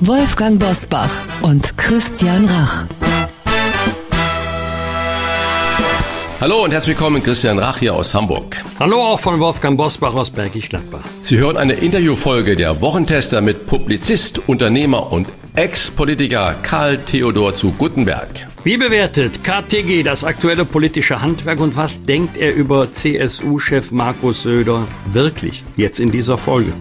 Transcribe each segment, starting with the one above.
Wolfgang Bosbach und Christian Rach. Hallo und herzlich willkommen, Christian Rach hier aus Hamburg. Hallo auch von Wolfgang Bosbach aus Bergisch Gladbach. Sie hören eine Interviewfolge der Wochentester mit Publizist, Unternehmer und Ex-Politiker Karl Theodor zu Guttenberg. Wie bewertet KTG das aktuelle politische Handwerk und was denkt er über CSU-Chef Markus Söder wirklich jetzt in dieser Folge?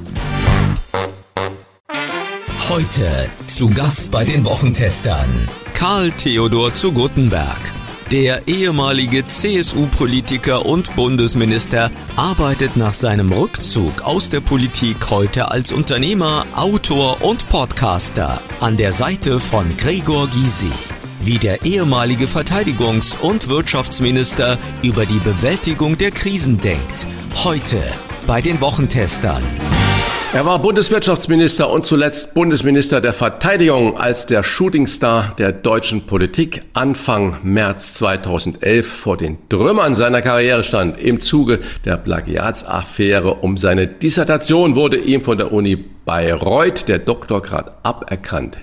Heute zu Gast bei den Wochentestern Karl Theodor zu Guttenberg. Der ehemalige CSU-Politiker und Bundesminister arbeitet nach seinem Rückzug aus der Politik heute als Unternehmer, Autor und Podcaster an der Seite von Gregor Gysi. Wie der ehemalige Verteidigungs- und Wirtschaftsminister über die Bewältigung der Krisen denkt. Heute bei den Wochentestern. Er war Bundeswirtschaftsminister und zuletzt Bundesminister der Verteidigung als der Shootingstar der deutschen Politik Anfang März 2011 vor den Trümmern seiner Karriere stand. Im Zuge der Plagiatsaffäre um seine Dissertation wurde ihm von der Uni Bayreuth der Doktorgrad aberkannt.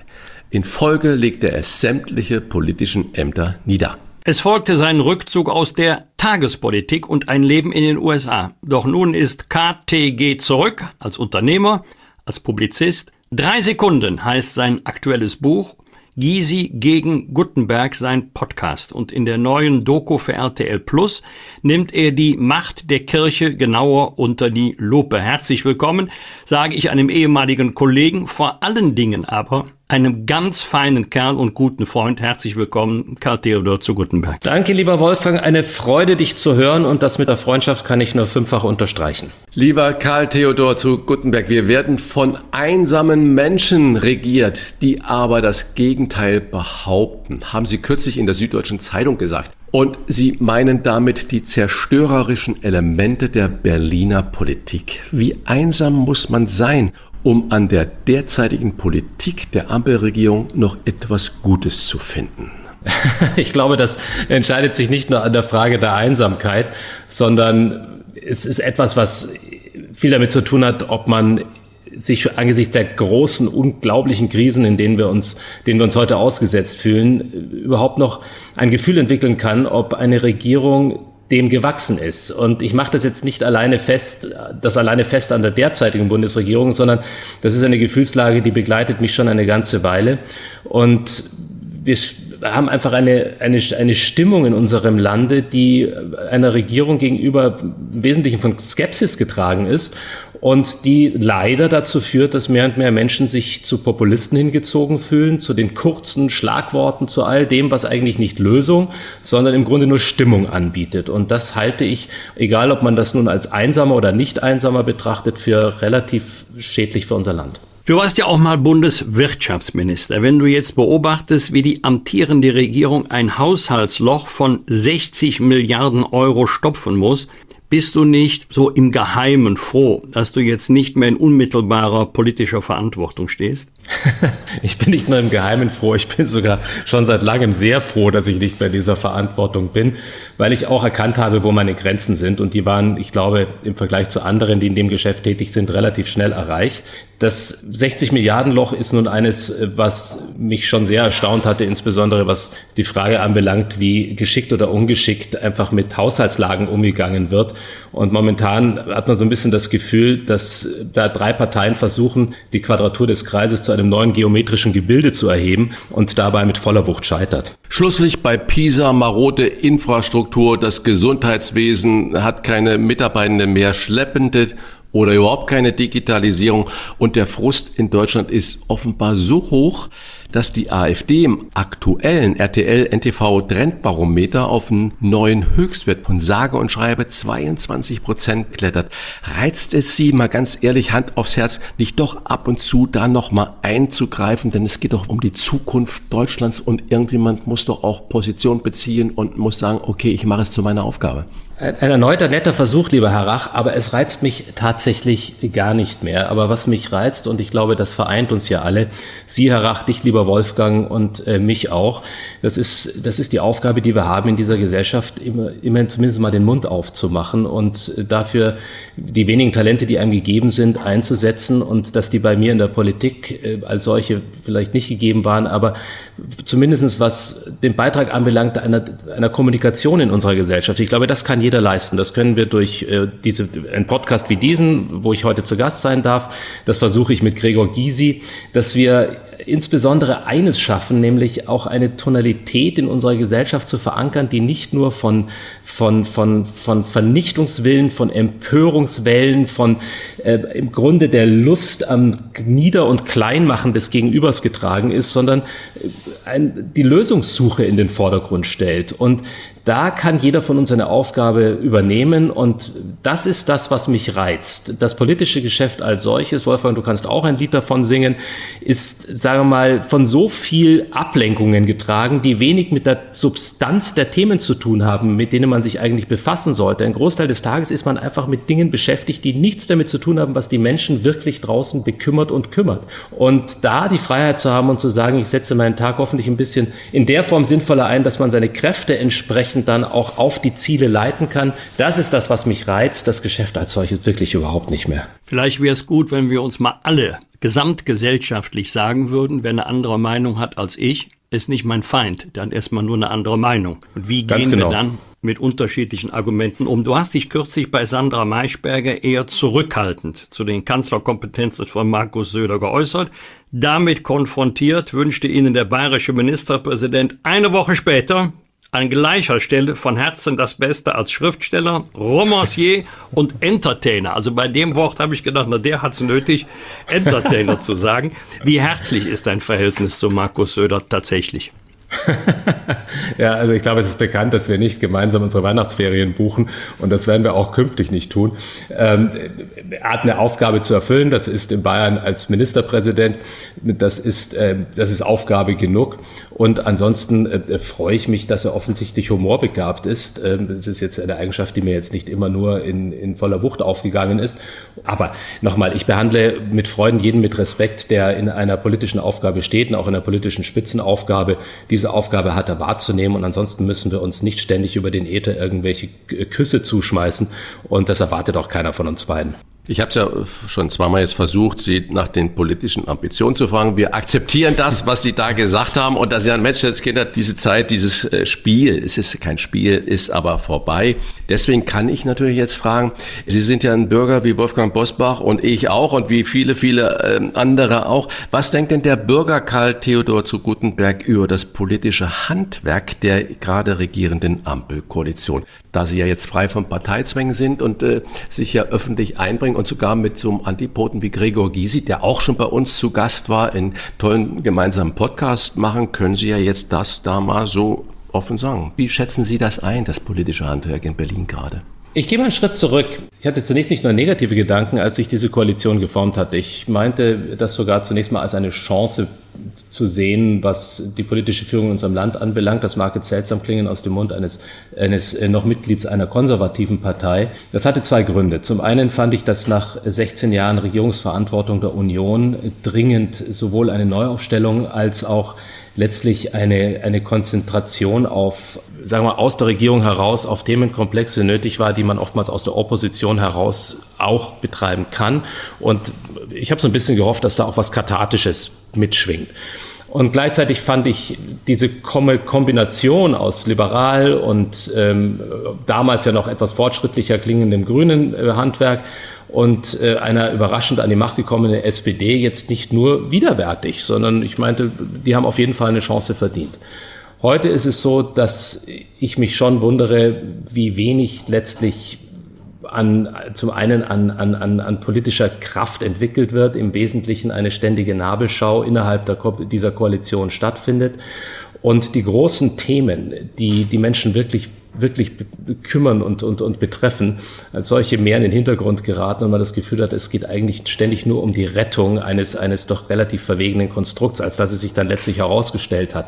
In Folge legte er sämtliche politischen Ämter nieder. Es folgte sein Rückzug aus der Tagespolitik und ein Leben in den USA. Doch nun ist KTG zurück als Unternehmer, als Publizist. Drei Sekunden heißt sein aktuelles Buch. Gysi gegen Gutenberg sein Podcast. Und in der neuen Doku für RTL Plus nimmt er die Macht der Kirche genauer unter die Lupe. Herzlich willkommen, sage ich einem ehemaligen Kollegen, vor allen Dingen aber einem ganz feinen Kerl und guten Freund. Herzlich willkommen, Karl Theodor zu Gutenberg. Danke, lieber Wolfgang. Eine Freude, dich zu hören und das mit der Freundschaft kann ich nur fünffach unterstreichen. Lieber Karl Theodor zu Gutenberg, wir werden von einsamen Menschen regiert, die aber das Gegenteil behaupten, haben Sie kürzlich in der Süddeutschen Zeitung gesagt. Und Sie meinen damit die zerstörerischen Elemente der Berliner Politik. Wie einsam muss man sein, um an der derzeitigen Politik der Ampelregierung noch etwas Gutes zu finden? Ich glaube, das entscheidet sich nicht nur an der Frage der Einsamkeit, sondern es ist etwas, was viel damit zu tun hat, ob man sich angesichts der großen, unglaublichen Krisen, in denen wir uns, denen wir uns heute ausgesetzt fühlen, überhaupt noch ein Gefühl entwickeln kann, ob eine Regierung dem gewachsen ist. Und ich mache das jetzt nicht alleine fest, das alleine fest an der derzeitigen Bundesregierung, sondern das ist eine Gefühlslage, die begleitet mich schon eine ganze Weile. Und wir haben einfach eine, eine, eine Stimmung in unserem Lande, die einer Regierung gegenüber im Wesentlichen von Skepsis getragen ist und die leider dazu führt, dass mehr und mehr Menschen sich zu Populisten hingezogen fühlen, zu den kurzen Schlagworten, zu all dem, was eigentlich nicht Lösung, sondern im Grunde nur Stimmung anbietet. Und das halte ich, egal ob man das nun als einsamer oder nicht einsamer betrachtet, für relativ schädlich für unser Land. Du warst ja auch mal Bundeswirtschaftsminister. Wenn du jetzt beobachtest, wie die amtierende Regierung ein Haushaltsloch von 60 Milliarden Euro stopfen muss, bist du nicht so im Geheimen froh, dass du jetzt nicht mehr in unmittelbarer politischer Verantwortung stehst? ich bin nicht nur im Geheimen froh, ich bin sogar schon seit langem sehr froh, dass ich nicht in dieser Verantwortung bin, weil ich auch erkannt habe, wo meine Grenzen sind. Und die waren, ich glaube, im Vergleich zu anderen, die in dem Geschäft tätig sind, relativ schnell erreicht. Das 60 Milliarden Loch ist nun eines, was mich schon sehr erstaunt hatte, insbesondere was die Frage anbelangt, wie geschickt oder ungeschickt einfach mit Haushaltslagen umgegangen wird. Und momentan hat man so ein bisschen das Gefühl, dass da drei Parteien versuchen, die Quadratur des Kreises zu einem neuen geometrischen Gebilde zu erheben und dabei mit voller Wucht scheitert. Schlusslich bei PISA marode Infrastruktur, das Gesundheitswesen hat keine Mitarbeitende mehr schleppende oder überhaupt keine Digitalisierung. Und der Frust in Deutschland ist offenbar so hoch, dass die AfD im aktuellen RTL-NTV-Trendbarometer auf einen neuen Höchstwert von sage und schreibe 22 Prozent klettert. Reizt es Sie mal ganz ehrlich Hand aufs Herz, nicht doch ab und zu da nochmal einzugreifen, denn es geht doch um die Zukunft Deutschlands und irgendjemand muss doch auch Position beziehen und muss sagen, okay, ich mache es zu meiner Aufgabe. Ein erneuter netter Versuch, lieber Herr Rach, aber es reizt mich tatsächlich gar nicht mehr. Aber was mich reizt, und ich glaube, das vereint uns ja alle, Sie, Herr Rach, dich, lieber Wolfgang, und äh, mich auch, das ist, das ist die Aufgabe, die wir haben in dieser Gesellschaft, immer, immer zumindest mal den Mund aufzumachen und dafür die wenigen Talente, die einem gegeben sind, einzusetzen und dass die bei mir in der Politik äh, als solche vielleicht nicht gegeben waren, aber zumindestens was den Beitrag anbelangt einer, einer Kommunikation in unserer Gesellschaft. Ich glaube, das kann jeder leisten. Das können wir durch äh, diese, einen Podcast wie diesen, wo ich heute zu Gast sein darf. Das versuche ich mit Gregor Gysi, dass wir insbesondere eines schaffen, nämlich auch eine Tonalität in unserer Gesellschaft zu verankern, die nicht nur von, von, von, von Vernichtungswillen, von Empörungswellen, von äh, im Grunde der Lust am Nieder- und Kleinmachen des Gegenübers getragen ist, sondern äh, ein, die Lösungssuche in den Vordergrund stellt. Und da kann jeder von uns eine Aufgabe übernehmen und das ist das, was mich reizt. Das politische Geschäft als solches, Wolfgang, du kannst auch ein Lied davon singen, ist, sagen wir mal, von so viel Ablenkungen getragen, die wenig mit der Substanz der Themen zu tun haben, mit denen man sich eigentlich befassen sollte. Ein Großteil des Tages ist man einfach mit Dingen beschäftigt, die nichts damit zu tun haben, was die Menschen wirklich draußen bekümmert und kümmert. Und da die Freiheit zu haben und zu sagen, ich setze meinen Tag hoffentlich ein bisschen in der Form sinnvoller ein, dass man seine Kräfte entsprechend entsprechend dann auch auf die Ziele leiten kann. Das ist das, was mich reizt. Das Geschäft als solches wirklich überhaupt nicht mehr. Vielleicht wäre es gut, wenn wir uns mal alle gesamtgesellschaftlich sagen würden, wer eine andere Meinung hat als ich, ist nicht mein Feind, dann erstmal nur eine andere Meinung. Und wie Ganz gehen genau. wir dann mit unterschiedlichen Argumenten um? Du hast dich kürzlich bei Sandra Maischberger eher zurückhaltend zu den Kanzlerkompetenzen von Markus Söder geäußert. Damit konfrontiert wünschte Ihnen der bayerische Ministerpräsident eine Woche später, an gleicher Stelle von Herzen das Beste als Schriftsteller, Romancier und Entertainer. Also bei dem Wort habe ich gedacht, na der hat es nötig, Entertainer zu sagen. Wie herzlich ist dein Verhältnis zu Markus Söder tatsächlich? ja, also ich glaube, es ist bekannt, dass wir nicht gemeinsam unsere Weihnachtsferien buchen und das werden wir auch künftig nicht tun. Ähm, er hat eine Aufgabe zu erfüllen, das ist in Bayern als Ministerpräsident, das ist, äh, das ist Aufgabe genug und ansonsten äh, freue ich mich, dass er offensichtlich humorbegabt ist. Ähm, das ist jetzt eine Eigenschaft, die mir jetzt nicht immer nur in, in voller Wucht aufgegangen ist. Aber nochmal, ich behandle mit Freuden jeden mit Respekt, der in einer politischen Aufgabe steht und auch in einer politischen Spitzenaufgabe diese diese Aufgabe hat er wahrzunehmen und ansonsten müssen wir uns nicht ständig über den Äther irgendwelche Küsse zuschmeißen und das erwartet auch keiner von uns beiden. Ich habe es ja schon zweimal jetzt versucht, Sie nach den politischen Ambitionen zu fragen. Wir akzeptieren das, was Sie da gesagt haben und dass Sie ein Mensch jetzt Kinder, diese Zeit, dieses äh, Spiel, es ist kein Spiel, ist aber vorbei. Deswegen kann ich natürlich jetzt fragen, Sie sind ja ein Bürger wie Wolfgang Bosbach und ich auch und wie viele, viele äh, andere auch. Was denkt denn der Bürger Karl Theodor zu Gutenberg über das politische Handwerk der gerade regierenden Ampelkoalition? Da Sie ja jetzt frei von Parteizwängen sind und äh, sich ja öffentlich einbringen, Coaching und sogar mit so einem Antipoten wie Gregor Gysi, der auch schon bei uns zu Gast war, in tollen gemeinsamen Podcast machen, können Sie ja jetzt das da mal so offen sagen. Wie schätzen Sie das ein, das politische Handwerk in Berlin gerade? Ich gehe mal einen Schritt zurück. Ich hatte zunächst nicht nur negative Gedanken, als sich diese Koalition geformt hat. Ich meinte das sogar zunächst mal als eine Chance zu sehen, was die politische Führung in unserem Land anbelangt. Das mag jetzt seltsam klingen aus dem Mund eines, eines äh, noch Mitglieds einer konservativen Partei. Das hatte zwei Gründe. Zum einen fand ich, dass nach 16 Jahren Regierungsverantwortung der Union dringend sowohl eine Neuaufstellung als auch letztlich eine, eine Konzentration auf, sagen wir, aus der Regierung heraus auf Themenkomplexe nötig war, die man oftmals aus der Opposition heraus auch betreiben kann. Und ich habe so ein bisschen gehofft, dass da auch was Kathartisches mitschwingt. Und gleichzeitig fand ich diese Kombination aus liberal und ähm, damals ja noch etwas fortschrittlicher klingendem grünen äh, Handwerk und äh, einer überraschend an die Macht gekommenen SPD jetzt nicht nur widerwärtig, sondern ich meinte, die haben auf jeden Fall eine Chance verdient. Heute ist es so, dass ich mich schon wundere, wie wenig letztlich an, zum einen an, an, an, an politischer Kraft entwickelt wird, im Wesentlichen eine ständige Nabelschau innerhalb der, dieser Koalition stattfindet. Und die großen Themen, die die Menschen wirklich wirklich kümmern und, und, und betreffen, als solche mehr in den Hintergrund geraten und man das Gefühl hat, es geht eigentlich ständig nur um die Rettung eines, eines doch relativ verwegenen Konstrukts, als was es sich dann letztlich herausgestellt hat.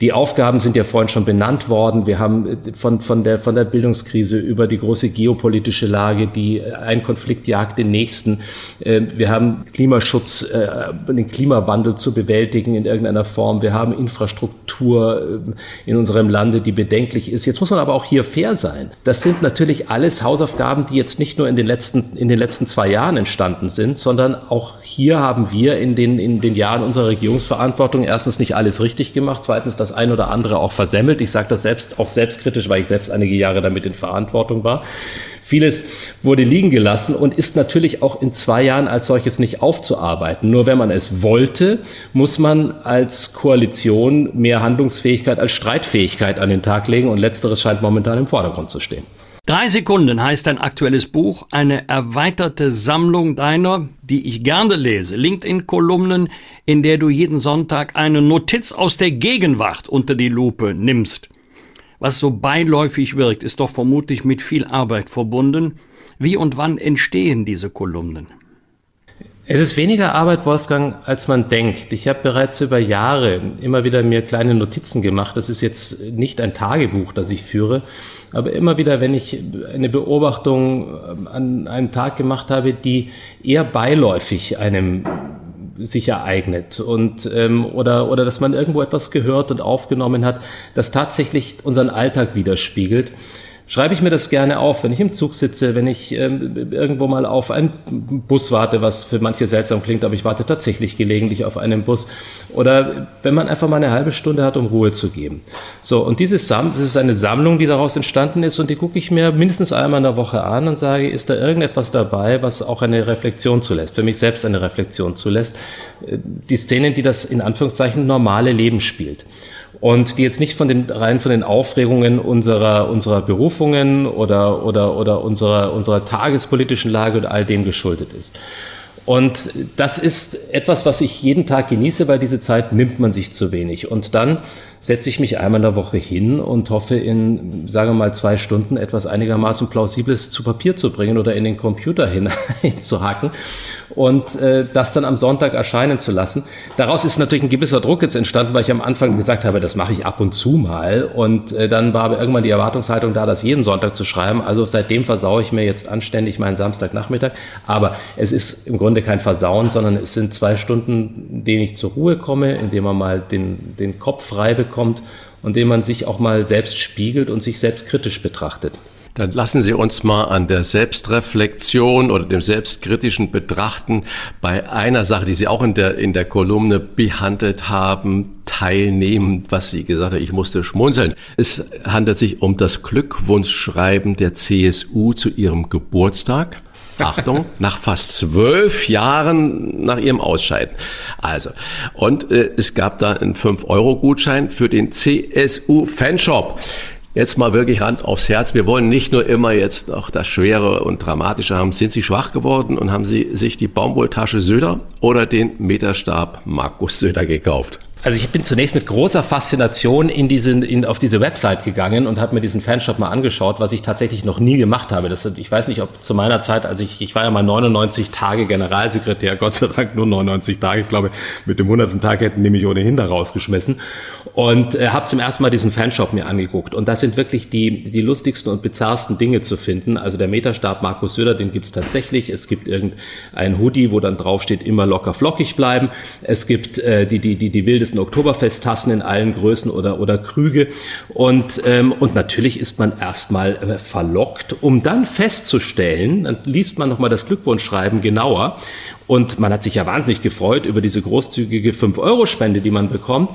Die Aufgaben sind ja vorhin schon benannt worden. Wir haben äh, von, von, der, von der Bildungskrise über die große geopolitische Lage, die äh, ein Konflikt jagt den nächsten. Äh, wir haben Klimaschutz, den Klimawandel zu bewältigen in irgendeiner Form. Wir haben Infrastruktur in unserem Lande, die bedenklich ist. Jetzt muss man aber auch hier fair sein. Das sind natürlich alles Hausaufgaben, die jetzt nicht nur in den letzten, in den letzten zwei Jahren entstanden sind, sondern auch hier haben wir in den, in den Jahren unserer Regierungsverantwortung erstens nicht alles richtig gemacht, zweitens das ein oder andere auch versemmelt. Ich sage das selbst auch selbstkritisch, weil ich selbst einige Jahre damit in Verantwortung war. Vieles wurde liegen gelassen und ist natürlich auch in zwei Jahren als solches nicht aufzuarbeiten. Nur wenn man es wollte, muss man als Koalition mehr Handlungsfähigkeit als Streitfähigkeit an den Tag legen und letzteres scheint momentan im Vordergrund zu stehen. Drei Sekunden heißt dein aktuelles Buch, eine erweiterte Sammlung deiner, die ich gerne lese, LinkedIn-Kolumnen, in der du jeden Sonntag eine Notiz aus der Gegenwart unter die Lupe nimmst. Was so beiläufig wirkt, ist doch vermutlich mit viel Arbeit verbunden. Wie und wann entstehen diese Kolumnen? Es ist weniger Arbeit, Wolfgang, als man denkt. Ich habe bereits über Jahre immer wieder mir kleine Notizen gemacht. Das ist jetzt nicht ein Tagebuch, das ich führe, aber immer wieder, wenn ich eine Beobachtung ähm, an einem Tag gemacht habe, die eher beiläufig einem sich ereignet und ähm, oder oder dass man irgendwo etwas gehört und aufgenommen hat, das tatsächlich unseren Alltag widerspiegelt schreibe ich mir das gerne auf, wenn ich im Zug sitze, wenn ich ähm, irgendwo mal auf einen Bus warte, was für manche seltsam klingt, aber ich warte tatsächlich gelegentlich auf einen Bus. Oder wenn man einfach mal eine halbe Stunde hat, um Ruhe zu geben. So, und dieses Sam das ist eine Sammlung, die daraus entstanden ist und die gucke ich mir mindestens einmal in der Woche an und sage, ist da irgendetwas dabei, was auch eine Reflexion zulässt, für mich selbst eine Reflexion zulässt. Äh, die Szenen, die das in Anführungszeichen normale Leben spielt und die jetzt nicht von den rein von den Aufregungen unserer unserer Berufungen oder oder oder unserer unserer tagespolitischen Lage und all dem geschuldet ist. Und das ist etwas, was ich jeden Tag genieße, weil diese Zeit nimmt man sich zu wenig. Und dann setze ich mich einmal in der Woche hin und hoffe in, sagen wir mal, zwei Stunden etwas einigermaßen Plausibles zu Papier zu bringen oder in den Computer hineinzuhacken und äh, das dann am Sonntag erscheinen zu lassen. Daraus ist natürlich ein gewisser Druck jetzt entstanden, weil ich am Anfang gesagt habe, das mache ich ab und zu mal und äh, dann war aber irgendwann die Erwartungshaltung da, das jeden Sonntag zu schreiben. Also seitdem versaue ich mir jetzt anständig meinen Samstagnachmittag. Aber es ist im Grunde kein Versauen, sondern es sind zwei Stunden, in denen ich zur Ruhe komme, in denen man mal den, den Kopf frei bekommt bekommt und dem man sich auch mal selbst spiegelt und sich selbst kritisch betrachtet. Dann lassen Sie uns mal an der Selbstreflexion oder dem selbstkritischen Betrachten bei einer Sache, die Sie auch in der, in der Kolumne behandelt haben, teilnehmen, was Sie gesagt haben. Ich musste schmunzeln. Es handelt sich um das Glückwunschschreiben der CSU zu ihrem Geburtstag. Achtung, nach fast zwölf Jahren nach ihrem Ausscheiden. Also, und äh, es gab da einen 5-Euro-Gutschein für den CSU-Fanshop. Jetzt mal wirklich Hand aufs Herz. Wir wollen nicht nur immer jetzt noch das Schwere und Dramatische haben. Sind Sie schwach geworden und haben Sie sich die Baumwolltasche Söder oder den Meterstab Markus Söder gekauft? Also ich bin zunächst mit großer Faszination in diesen, in, auf diese Website gegangen und habe mir diesen Fanshop mal angeschaut, was ich tatsächlich noch nie gemacht habe. Das, ich weiß nicht, ob zu meiner Zeit, also ich, ich war ja mal 99 Tage Generalsekretär, Gott sei Dank nur 99 Tage. Ich glaube, mit dem 100. Tag hätten die mich ohnehin da rausgeschmissen. Und äh, habe zum ersten Mal diesen Fanshop mir angeguckt. Und das sind wirklich die, die lustigsten und bizarrsten Dinge zu finden. Also der Meterstab Markus Söder, den gibt's tatsächlich. Es gibt irgendein Hoodie, wo dann draufsteht, immer locker flockig bleiben. Es gibt äh, die, die, die, die wildesten wildesten Oktoberfesttassen in allen Größen oder, oder Krüge. Und, ähm, und natürlich ist man erstmal äh, verlockt, um dann festzustellen, dann liest man nochmal das Glückwunschschreiben genauer. Und man hat sich ja wahnsinnig gefreut über diese großzügige 5-Euro-Spende, die man bekommt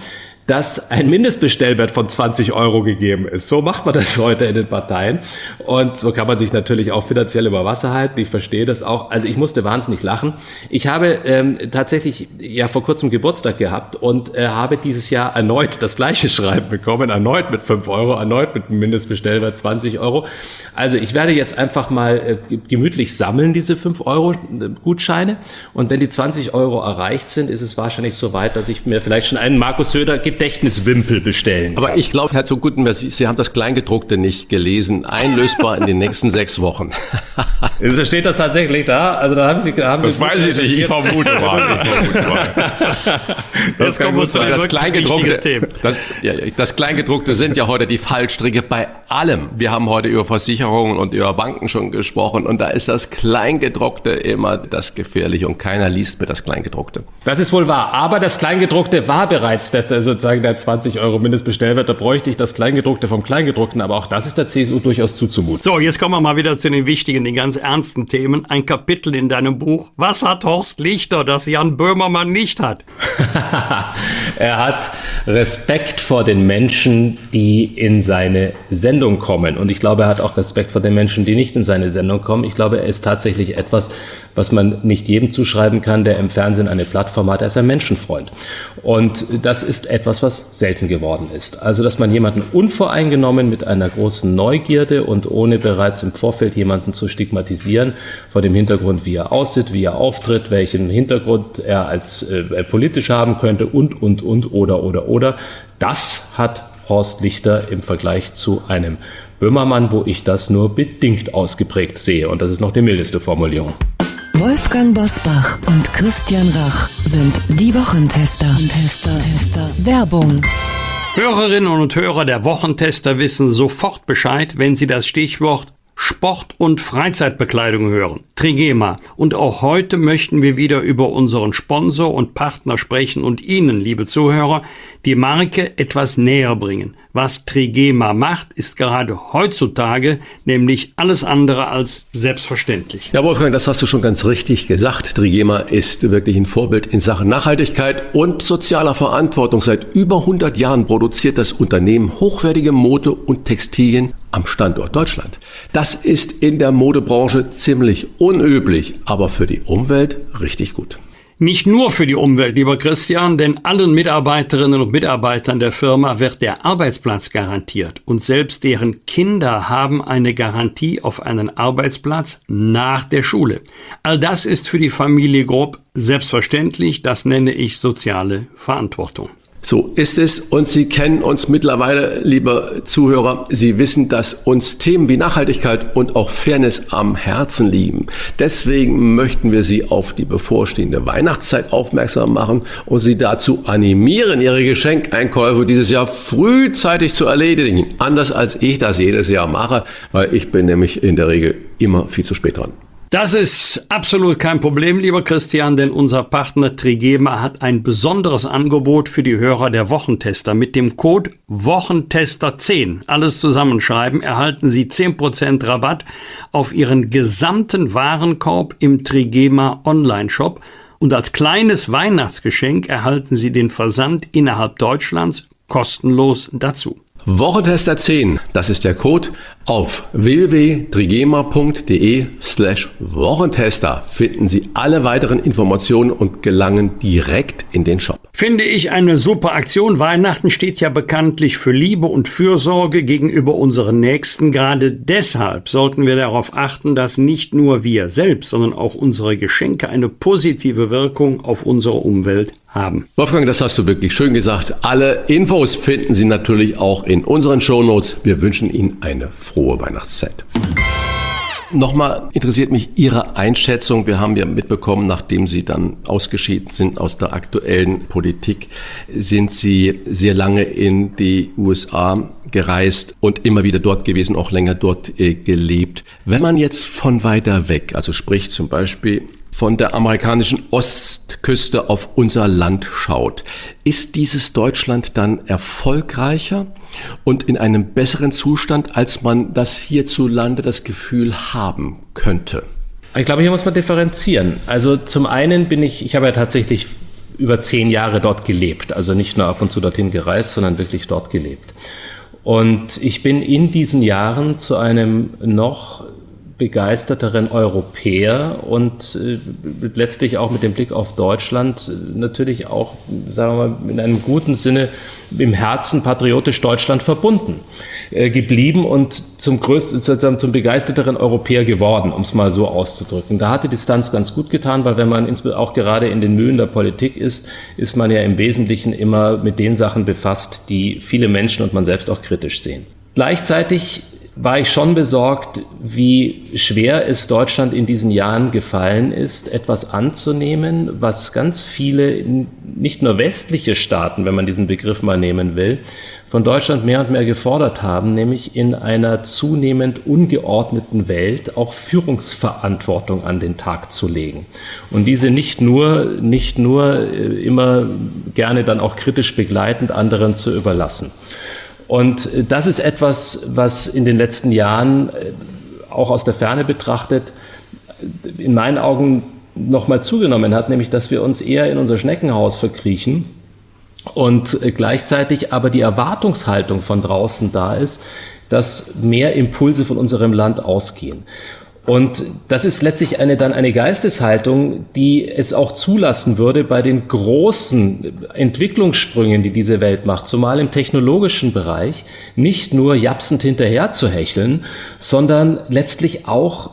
dass ein Mindestbestellwert von 20 Euro gegeben ist. So macht man das heute in den Parteien. Und so kann man sich natürlich auch finanziell über Wasser halten. Ich verstehe das auch. Also ich musste wahnsinnig lachen. Ich habe ähm, tatsächlich ja vor kurzem Geburtstag gehabt und äh, habe dieses Jahr erneut das gleiche Schreiben bekommen. Erneut mit 5 Euro, erneut mit einem Mindestbestellwert 20 Euro. Also ich werde jetzt einfach mal äh, gemütlich sammeln, diese 5 Euro äh, Gutscheine. Und wenn die 20 Euro erreicht sind, ist es wahrscheinlich so weit, dass ich mir vielleicht schon einen Markus Söder Gedächtniswimpel bestellen. Aber ich glaube, Herr zu Gutenberg, Sie, Sie haben das Kleingedruckte nicht gelesen. Einlösbar in den nächsten sechs Wochen. also steht das tatsächlich da? Also da haben Sie, haben das Sie weiß ich nicht. Ich vermute mal. Ich vermute mal. Das Jetzt kann gut sein. Das Kleingedruckte, das, ja, das Kleingedruckte sind ja heute die Fallstricke bei allem. Wir haben heute über Versicherungen und über Banken schon gesprochen und da ist das Kleingedruckte immer das Gefährliche und keiner liest mir das Kleingedruckte. Das ist wohl wahr. Aber das Kleingedruckte war bereits der, sozusagen sozusagen der 20 Euro Mindestbestellwert, da bräuchte ich das Kleingedruckte vom Kleingedruckten, aber auch das ist der CSU durchaus zuzumuten. So, jetzt kommen wir mal wieder zu den wichtigen, den ganz ernsten Themen. Ein Kapitel in deinem Buch. Was hat Horst Lichter, das Jan Böhmermann nicht hat? er hat Respekt vor den Menschen, die in seine Sendung kommen. Und ich glaube, er hat auch Respekt vor den Menschen, die nicht in seine Sendung kommen. Ich glaube, er ist tatsächlich etwas, was man nicht jedem zuschreiben kann, der im Fernsehen eine Plattform hat. Er ist ein Menschenfreund. Und das ist etwas, was selten geworden ist. Also, dass man jemanden unvoreingenommen mit einer großen Neugierde und ohne bereits im Vorfeld jemanden zu stigmatisieren, vor dem Hintergrund, wie er aussieht, wie er auftritt, welchen Hintergrund er als äh, politisch haben könnte und, und, und, oder, oder, oder. Das hat Horst Lichter im Vergleich zu einem Böhmermann, wo ich das nur bedingt ausgeprägt sehe. Und das ist noch die mildeste Formulierung. Wolfgang Bosbach und Christian Rach sind die Wochentester. Tester, Tester. Werbung. Hörerinnen und Hörer der Wochentester wissen sofort Bescheid, wenn sie das Stichwort Sport- und Freizeitbekleidung hören. Trigema. Und auch heute möchten wir wieder über unseren Sponsor und Partner sprechen und Ihnen, liebe Zuhörer, die Marke etwas näher bringen. Was Trigema macht, ist gerade heutzutage nämlich alles andere als selbstverständlich. Ja, Wolfgang, das hast du schon ganz richtig gesagt. Trigema ist wirklich ein Vorbild in Sachen Nachhaltigkeit und sozialer Verantwortung. Seit über 100 Jahren produziert das Unternehmen hochwertige Mode und Textilien am Standort Deutschland. Das ist in der Modebranche ziemlich unüblich, aber für die Umwelt richtig gut. Nicht nur für die Umwelt, lieber Christian, denn allen Mitarbeiterinnen und Mitarbeitern der Firma wird der Arbeitsplatz garantiert und selbst deren Kinder haben eine Garantie auf einen Arbeitsplatz nach der Schule. All das ist für die Familie Grob selbstverständlich, das nenne ich soziale Verantwortung. So ist es und Sie kennen uns mittlerweile, liebe Zuhörer. Sie wissen, dass uns Themen wie Nachhaltigkeit und auch Fairness am Herzen liegen. Deswegen möchten wir Sie auf die bevorstehende Weihnachtszeit aufmerksam machen und Sie dazu animieren, Ihre Geschenkeinkäufe dieses Jahr frühzeitig zu erledigen. Anders als ich das jedes Jahr mache, weil ich bin nämlich in der Regel immer viel zu spät dran. Das ist absolut kein Problem, lieber Christian, denn unser Partner Trigema hat ein besonderes Angebot für die Hörer der Wochentester. Mit dem Code Wochentester10, alles zusammenschreiben, erhalten Sie 10% Rabatt auf Ihren gesamten Warenkorb im Trigema Online-Shop. Und als kleines Weihnachtsgeschenk erhalten Sie den Versand innerhalb Deutschlands kostenlos dazu. Wochentester 10, das ist der Code. Auf www.trigema.de slash Wochentester finden Sie alle weiteren Informationen und gelangen direkt in den Shop. Finde ich eine super Aktion. Weihnachten steht ja bekanntlich für Liebe und Fürsorge gegenüber unseren Nächsten. Gerade deshalb sollten wir darauf achten, dass nicht nur wir selbst, sondern auch unsere Geschenke eine positive Wirkung auf unsere Umwelt haben. Wolfgang, das hast du wirklich schön gesagt. Alle Infos finden Sie natürlich auch in unseren Shownotes. Wir wünschen Ihnen eine frohe Weihnachtszeit. Nochmal interessiert mich Ihre Einschätzung. Wir haben ja mitbekommen, nachdem Sie dann ausgeschieden sind aus der aktuellen Politik, sind Sie sehr lange in die USA gereist und immer wieder dort gewesen, auch länger dort äh, gelebt. Wenn man jetzt von weiter weg, also sprich zum Beispiel von der amerikanischen Ostküste auf unser Land schaut, ist dieses Deutschland dann erfolgreicher und in einem besseren Zustand, als man das hierzulande das Gefühl haben könnte? Ich glaube, hier muss man differenzieren. Also zum einen bin ich, ich habe ja tatsächlich über zehn Jahre dort gelebt. Also nicht nur ab und zu dorthin gereist, sondern wirklich dort gelebt. Und ich bin in diesen Jahren zu einem noch begeisterteren Europäer und äh, letztlich auch mit dem Blick auf Deutschland äh, natürlich auch, sagen wir mal, in einem guten Sinne im Herzen patriotisch Deutschland verbunden äh, geblieben und zum größten, sozusagen zum begeisterteren Europäer geworden, um es mal so auszudrücken. Da hat die Distanz ganz gut getan, weil wenn man auch gerade in den Mühlen der Politik ist, ist man ja im Wesentlichen immer mit den Sachen befasst, die viele Menschen und man selbst auch kritisch sehen. Gleichzeitig war ich schon besorgt, wie schwer es Deutschland in diesen Jahren gefallen ist, etwas anzunehmen, was ganz viele, nicht nur westliche Staaten, wenn man diesen Begriff mal nehmen will, von Deutschland mehr und mehr gefordert haben, nämlich in einer zunehmend ungeordneten Welt auch Führungsverantwortung an den Tag zu legen. Und diese nicht nur, nicht nur äh, immer gerne dann auch kritisch begleitend anderen zu überlassen. Und äh, das ist etwas, was in den letzten Jahren äh, auch aus der Ferne betrachtet in meinen Augen nochmal zugenommen hat, nämlich dass wir uns eher in unser Schneckenhaus verkriechen und äh, gleichzeitig aber die Erwartungshaltung von draußen da ist, dass mehr Impulse von unserem Land ausgehen. Und das ist letztlich eine, dann eine Geisteshaltung, die es auch zulassen würde bei den großen Entwicklungssprüngen, die diese Welt macht, zumal im technologischen Bereich, nicht nur japsend hinterher zu hecheln, sondern letztlich auch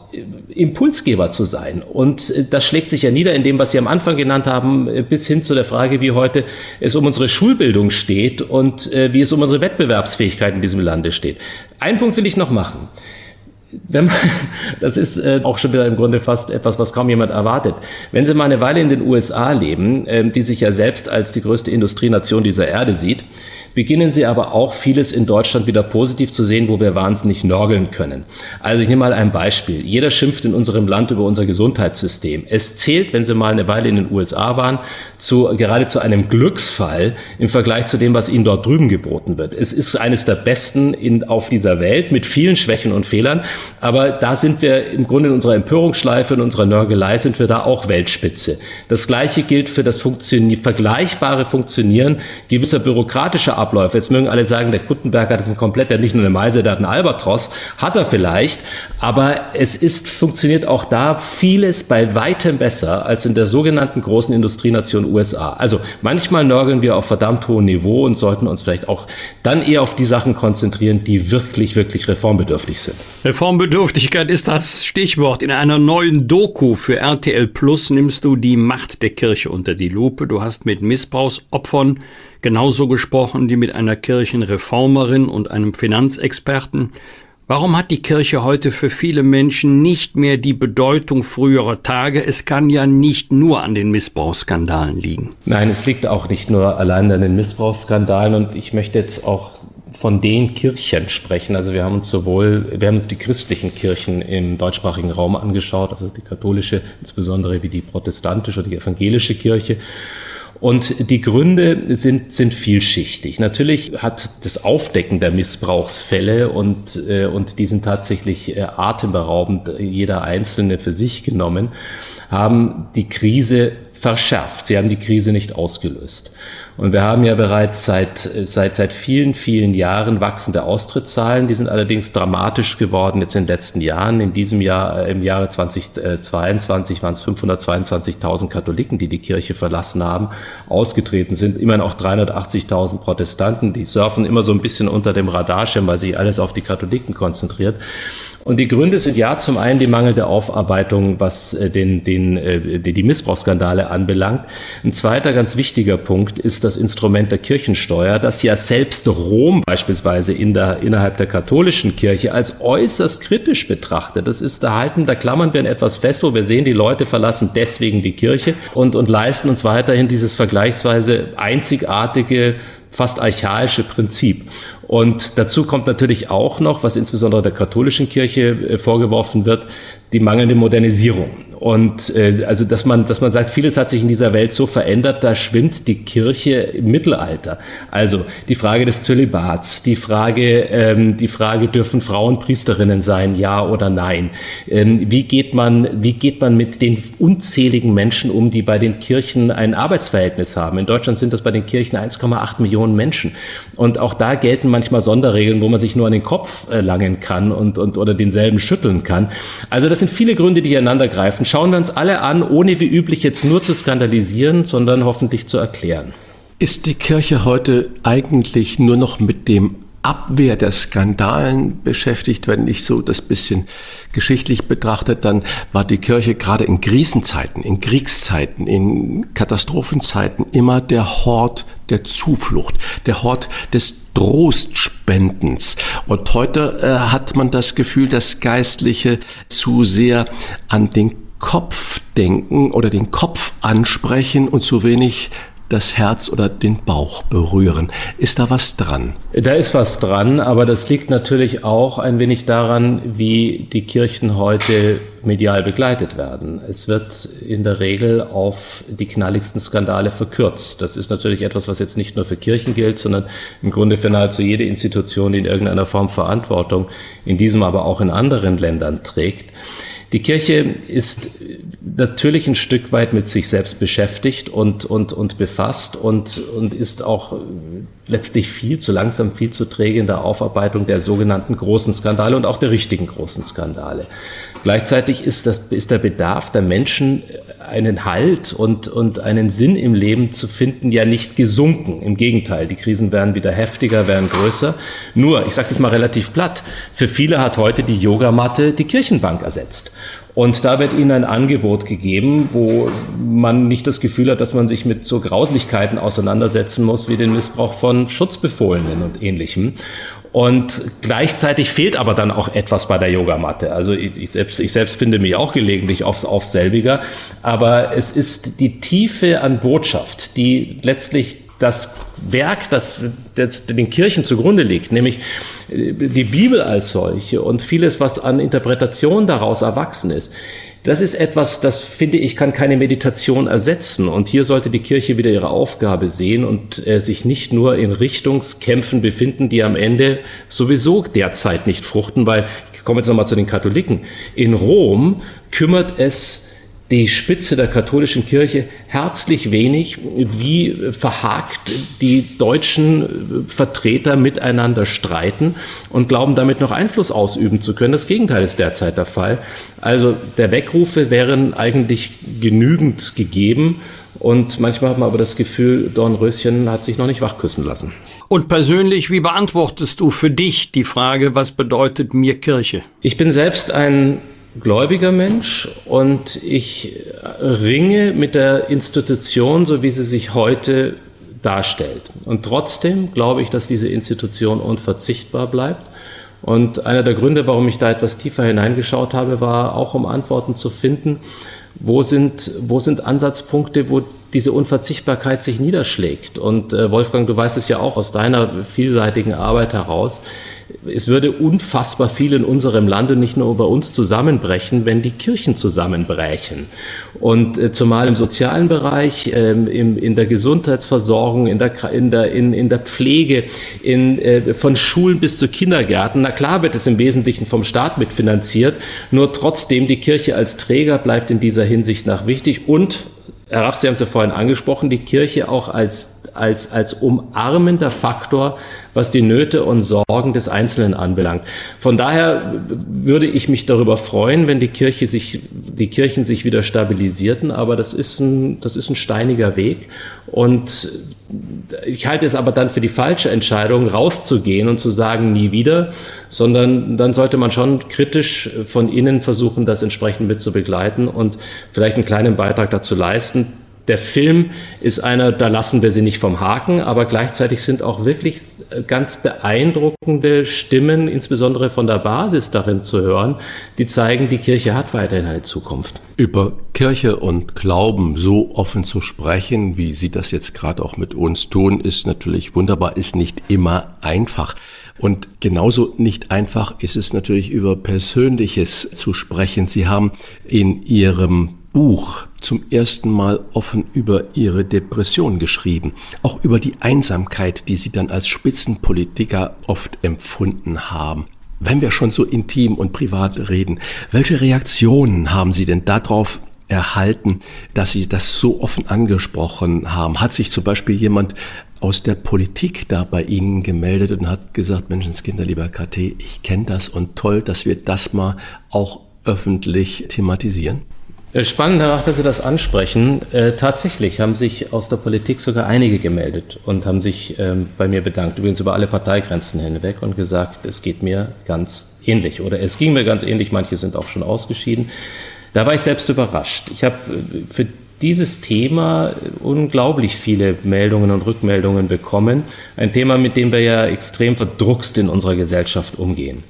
Impulsgeber zu sein. Und das schlägt sich ja nieder in dem, was Sie am Anfang genannt haben, bis hin zu der Frage, wie heute es um unsere Schulbildung steht und äh, wie es um unsere Wettbewerbsfähigkeit in diesem Lande steht. Ein Punkt will ich noch machen wenn man, das ist äh, auch schon wieder im Grunde fast etwas, was kaum jemand erwartet. Wenn Sie mal eine Weile in den USA leben, äh, die sich ja selbst als die größte Industrienation dieser Erde sieht, beginnen Sie aber auch vieles in Deutschland wieder positiv zu sehen, wo wir wahnsinnig nörgeln können. Also ich nehme mal ein Beispiel. Jeder schimpft in unserem Land über unser Gesundheitssystem. Es zählt, wenn Sie mal eine Weile in den USA waren, zu, gerade zu einem Glücksfall im Vergleich zu dem, was Ihnen dort drüben geboten wird. Es ist eines der besten in, auf dieser Welt mit vielen Schwächen und Fehlern. Aber da sind wir im Grunde in unserer Empörungsschleife, in unserer Nörgelei sind wir da auch Weltspitze. Das Gleiche gilt für das Funktionier vergleichbare Funktionieren gewisser bürokratischer Abläufe. Jetzt mögen alle sagen, der Gutenberg hat ein komplett, der hat nicht nur eine Meise, der hat einen Albatros. Hat er vielleicht. Aber es ist, funktioniert auch da vieles bei weitem besser als in der sogenannten großen Industrienation USA. Also manchmal nörgeln wir auf verdammt hohem Niveau und sollten uns vielleicht auch dann eher auf die Sachen konzentrieren, die wirklich, wirklich reformbedürftig sind. Reformbedürftigkeit ist das Stichwort. In einer neuen Doku für RTL Plus nimmst du die Macht der Kirche unter die Lupe. Du hast mit Missbrauchsopfern genauso gesprochen wie mit einer Kirchenreformerin und einem Finanzexperten. Warum hat die Kirche heute für viele Menschen nicht mehr die Bedeutung früherer Tage? Es kann ja nicht nur an den Missbrauchsskandalen liegen. Nein, es liegt auch nicht nur allein an den Missbrauchsskandalen und ich möchte jetzt auch von den Kirchen sprechen. Also wir haben uns sowohl, wir haben uns die christlichen Kirchen im deutschsprachigen Raum angeschaut, also die katholische, insbesondere wie die protestantische oder die evangelische Kirche und die Gründe sind, sind vielschichtig. Natürlich hat das Aufdecken der Missbrauchsfälle und, äh, und die sind tatsächlich äh, atemberaubend, jeder einzelne für sich genommen, haben die Krise verschärft. Sie haben die Krise nicht ausgelöst. Und wir haben ja bereits seit, seit, seit vielen, vielen Jahren wachsende Austrittszahlen. Die sind allerdings dramatisch geworden jetzt in den letzten Jahren. In diesem Jahr, äh, im Jahre 2022 waren es 522.000 Katholiken, die die Kirche verlassen haben, ausgetreten sind. Immerhin auch 380.000 Protestanten. Die surfen immer so ein bisschen unter dem Radarschirm, weil sich alles auf die Katholiken konzentriert. Und die Gründe sind ja zum einen die mangelnde Aufarbeitung, was äh, den, den, äh, die Missbrauchsskandale anbelangt. Ein zweiter ganz wichtiger Punkt ist das Instrument der Kirchensteuer, das ja selbst Rom beispielsweise in der, innerhalb der katholischen Kirche als äußerst kritisch betrachtet. Das ist erhalten, da klammern wir an etwas fest, wo wir sehen, die Leute verlassen deswegen die Kirche und, und leisten uns weiterhin dieses vergleichsweise einzigartige fast archaische Prinzip. Und dazu kommt natürlich auch noch, was insbesondere der katholischen Kirche äh, vorgeworfen wird, die mangelnde Modernisierung. Und äh, also, dass man, dass man sagt, vieles hat sich in dieser Welt so verändert, da schwimmt die Kirche im Mittelalter. Also die Frage des Zölibats, die Frage, ähm, die Frage, dürfen Frauen Priesterinnen sein, ja oder nein? Ähm, wie geht man, wie geht man mit den unzähligen Menschen um, die bei den Kirchen ein Arbeitsverhältnis haben? In Deutschland sind das bei den Kirchen 1,8 Millionen Menschen. Und auch da gelten manchmal Sonderregeln, wo man sich nur an den Kopf äh, langen kann und, und oder denselben schütteln kann. Also das sind viele Gründe, die ineinander greifen. Schauen wir uns alle an, ohne wie üblich jetzt nur zu skandalisieren, sondern hoffentlich zu erklären. Ist die Kirche heute eigentlich nur noch mit dem Abwehr der Skandalen beschäftigt. Wenn ich so das bisschen geschichtlich betrachtet, dann war die Kirche gerade in Krisenzeiten, in Kriegszeiten, in Katastrophenzeiten immer der Hort der Zuflucht, der Hort des Trostspendens. Und heute äh, hat man das Gefühl, dass Geistliche zu sehr an den Kopf denken oder den Kopf ansprechen und zu wenig das Herz oder den Bauch berühren. Ist da was dran? Da ist was dran, aber das liegt natürlich auch ein wenig daran, wie die Kirchen heute medial begleitet werden. Es wird in der Regel auf die knalligsten Skandale verkürzt. Das ist natürlich etwas, was jetzt nicht nur für Kirchen gilt, sondern im Grunde für nahezu jede Institution, die in irgendeiner Form Verantwortung in diesem, aber auch in anderen Ländern trägt. Die Kirche ist natürlich ein Stück weit mit sich selbst beschäftigt und, und, und befasst und, und ist auch letztlich viel zu langsam, viel zu träge in der Aufarbeitung der sogenannten großen Skandale und auch der richtigen großen Skandale. Gleichzeitig ist, das, ist der Bedarf der Menschen, einen Halt und, und einen Sinn im Leben zu finden, ja nicht gesunken. Im Gegenteil, die Krisen werden wieder heftiger, werden größer. Nur, ich sage es jetzt mal relativ platt, für viele hat heute die Yogamatte die Kirchenbank ersetzt. Und da wird ihnen ein Angebot gegeben, wo man nicht das Gefühl hat, dass man sich mit so Grauslichkeiten auseinandersetzen muss wie den Missbrauch von Schutzbefohlenen und ähnlichem. Und gleichzeitig fehlt aber dann auch etwas bei der Yogamatte. Also ich, selbst, ich selbst finde mich auch gelegentlich aufs, auf selbiger. Aber es ist die Tiefe an Botschaft, die letztlich das Werk, das, das den Kirchen zugrunde liegt, nämlich die Bibel als solche und vieles, was an Interpretation daraus erwachsen ist, das ist etwas, das finde ich, kann keine Meditation ersetzen. Und hier sollte die Kirche wieder ihre Aufgabe sehen und äh, sich nicht nur in Richtungskämpfen befinden, die am Ende sowieso derzeit nicht fruchten, weil, ich komme jetzt nochmal zu den Katholiken, in Rom kümmert es die Spitze der katholischen Kirche herzlich wenig, wie verhakt die deutschen Vertreter miteinander streiten und glauben damit noch Einfluss ausüben zu können. Das Gegenteil ist derzeit der Fall. Also der Weckrufe wären eigentlich genügend gegeben. Und manchmal hat man aber das Gefühl, Dornröschen hat sich noch nicht wachküssen lassen. Und persönlich, wie beantwortest du für dich die Frage, was bedeutet mir Kirche? Ich bin selbst ein gläubiger Mensch und ich ringe mit der Institution, so wie sie sich heute darstellt. Und trotzdem glaube ich, dass diese Institution unverzichtbar bleibt. Und einer der Gründe, warum ich da etwas tiefer hineingeschaut habe, war auch, um Antworten zu finden, wo sind, wo sind Ansatzpunkte, wo diese Unverzichtbarkeit sich niederschlägt. Und äh, Wolfgang, du weißt es ja auch aus deiner vielseitigen Arbeit heraus, es würde unfassbar viel in unserem Lande nicht nur bei uns zusammenbrechen, wenn die Kirchen zusammenbrechen. Und äh, zumal im sozialen Bereich, ähm, im, in der Gesundheitsversorgung, in der, in der, in, in der Pflege, in, äh, von Schulen bis zu Kindergärten. Na klar wird es im Wesentlichen vom Staat mitfinanziert, nur trotzdem die Kirche als Träger bleibt in dieser Hinsicht nach wichtig und Herr Rach, Sie haben es ja vorhin angesprochen, die Kirche auch als, als, als umarmender Faktor, was die Nöte und Sorgen des Einzelnen anbelangt. Von daher würde ich mich darüber freuen, wenn die Kirche sich, die Kirchen sich wieder stabilisierten, aber das ist ein, das ist ein steiniger Weg und ich halte es aber dann für die falsche Entscheidung, rauszugehen und zu sagen, nie wieder, sondern dann sollte man schon kritisch von innen versuchen, das entsprechend mit zu begleiten und vielleicht einen kleinen Beitrag dazu leisten, der Film ist einer, da lassen wir sie nicht vom Haken, aber gleichzeitig sind auch wirklich ganz beeindruckende Stimmen, insbesondere von der Basis darin zu hören, die zeigen, die Kirche hat weiterhin eine Zukunft. Über Kirche und Glauben so offen zu sprechen, wie Sie das jetzt gerade auch mit uns tun, ist natürlich wunderbar, ist nicht immer einfach. Und genauso nicht einfach ist es natürlich über Persönliches zu sprechen. Sie haben in Ihrem Buch zum ersten Mal offen über ihre Depression geschrieben, auch über die Einsamkeit, die sie dann als Spitzenpolitiker oft empfunden haben. Wenn wir schon so intim und privat reden, welche Reaktionen haben Sie denn darauf erhalten, dass Sie das so offen angesprochen haben? Hat sich zum Beispiel jemand aus der Politik da bei Ihnen gemeldet und hat gesagt, Menschenskinder, lieber KT, ich kenne das und toll, dass wir das mal auch öffentlich thematisieren? Äh, spannend, Rach, dass Sie das ansprechen. Äh, tatsächlich haben sich aus der Politik sogar einige gemeldet und haben sich ähm, bei mir bedankt, übrigens über alle Parteigrenzen hinweg und gesagt, es geht mir ganz ähnlich oder es ging mir ganz ähnlich, manche sind auch schon ausgeschieden. Da war ich selbst überrascht. Ich habe äh, für dieses Thema unglaublich viele Meldungen und Rückmeldungen bekommen. Ein Thema, mit dem wir ja extrem verdruckst in unserer Gesellschaft umgehen.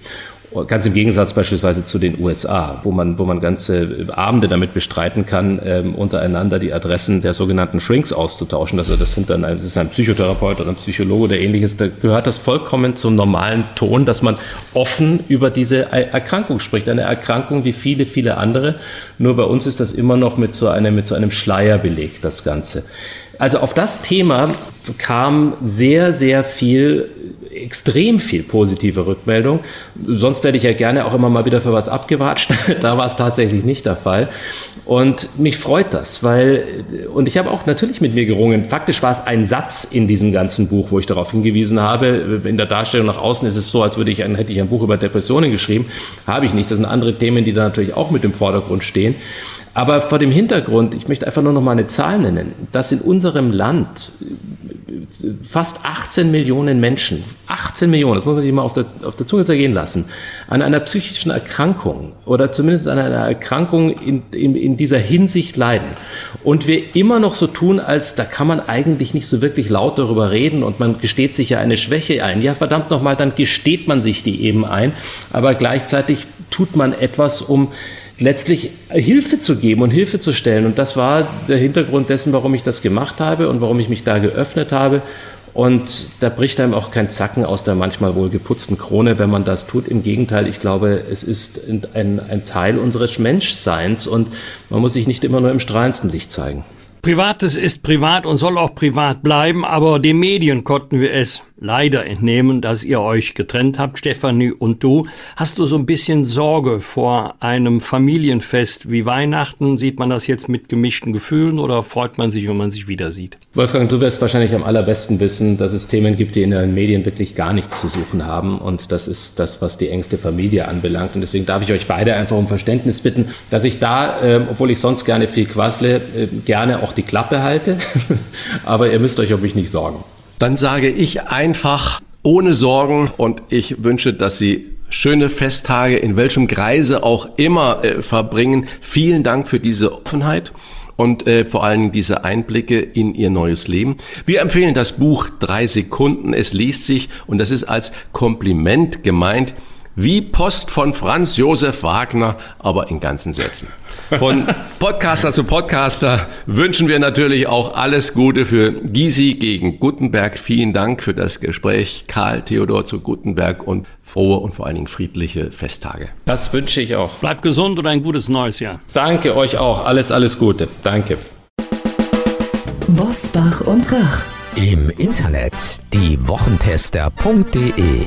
Ganz im Gegensatz beispielsweise zu den USA, wo man, wo man ganze Abende damit bestreiten kann, ähm, untereinander die Adressen der sogenannten Shrinks auszutauschen. Also das sind dann ein, das ist ein Psychotherapeut oder ein Psychologe oder ähnliches. Da gehört das vollkommen zum normalen Ton, dass man offen über diese Erkrankung spricht. Eine Erkrankung wie viele, viele andere. Nur bei uns ist das immer noch mit so einem, mit so einem Schleier belegt, das Ganze. Also auf das Thema kam sehr, sehr viel extrem viel positive Rückmeldung. Sonst werde ich ja gerne auch immer mal wieder für was abgewatscht. da war es tatsächlich nicht der Fall. Und mich freut das, weil, und ich habe auch natürlich mit mir gerungen. Faktisch war es ein Satz in diesem ganzen Buch, wo ich darauf hingewiesen habe. In der Darstellung nach außen ist es so, als würde ich ein, hätte ich ein Buch über Depressionen geschrieben. Habe ich nicht. Das sind andere Themen, die da natürlich auch mit im Vordergrund stehen. Aber vor dem Hintergrund, ich möchte einfach nur noch mal eine Zahl nennen, dass in unserem Land fast 18 Millionen Menschen, 18 Millionen, das muss man sich mal auf der, auf der Zunge zergehen lassen, an einer psychischen Erkrankung oder zumindest an einer Erkrankung in, in, in dieser Hinsicht leiden. Und wir immer noch so tun, als da kann man eigentlich nicht so wirklich laut darüber reden und man gesteht sich ja eine Schwäche ein. Ja, verdammt nochmal, dann gesteht man sich die eben ein, aber gleichzeitig tut man etwas, um letztlich Hilfe zu geben und Hilfe zu stellen. Und das war der Hintergrund dessen, warum ich das gemacht habe und warum ich mich da geöffnet habe. Und da bricht einem auch kein Zacken aus der manchmal wohl geputzten Krone, wenn man das tut. Im Gegenteil, ich glaube, es ist ein, ein Teil unseres Menschseins und man muss sich nicht immer nur im strahlendsten Licht zeigen. Privates ist privat und soll auch privat bleiben, aber den Medien konnten wir es leider entnehmen, dass ihr euch getrennt habt, Stefanie und du. Hast du so ein bisschen Sorge vor einem Familienfest wie Weihnachten? Sieht man das jetzt mit gemischten Gefühlen oder freut man sich, wenn man sich wieder sieht? Wolfgang, du wirst wahrscheinlich am allerbesten wissen, dass es Themen gibt, die in den Medien wirklich gar nichts zu suchen haben. Und das ist das, was die engste Familie anbelangt. Und deswegen darf ich euch beide einfach um Verständnis bitten, dass ich da, äh, obwohl ich sonst gerne viel quassle, äh, gerne auch die Klappe halte. Aber ihr müsst euch um mich nicht sorgen. Dann sage ich einfach ohne Sorgen und ich wünsche, dass Sie schöne Festtage in welchem Kreise auch immer äh, verbringen. Vielen Dank für diese Offenheit und äh, vor allem diese Einblicke in ihr neues Leben. Wir empfehlen das Buch Drei Sekunden. Es liest sich und das ist als Kompliment gemeint wie Post von Franz Josef Wagner, aber in ganzen Sätzen. Von Podcaster zu Podcaster wünschen wir natürlich auch alles Gute für Gysi gegen Gutenberg. Vielen Dank für das Gespräch, Karl Theodor zu Gutenberg und frohe und vor allen Dingen friedliche Festtage. Das wünsche ich auch. Bleibt gesund und ein gutes neues Jahr. Danke euch auch. Alles, alles Gute. Danke. Bosbach und Rach. Im Internet diewochentester.de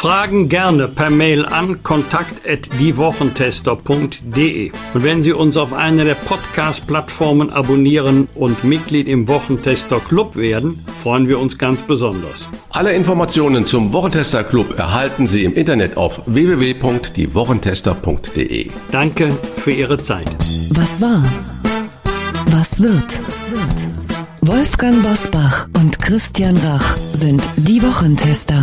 Fragen gerne per Mail an kontakt@diewochentester.de. Und wenn Sie uns auf einer der Podcast-Plattformen abonnieren und Mitglied im Wochentester Club werden, freuen wir uns ganz besonders. Alle Informationen zum Wochentester Club erhalten Sie im Internet auf www.diewochentester.de. Danke für Ihre Zeit. Was war? Was wird? Wolfgang Bosbach und Christian Rach sind die Wochentester.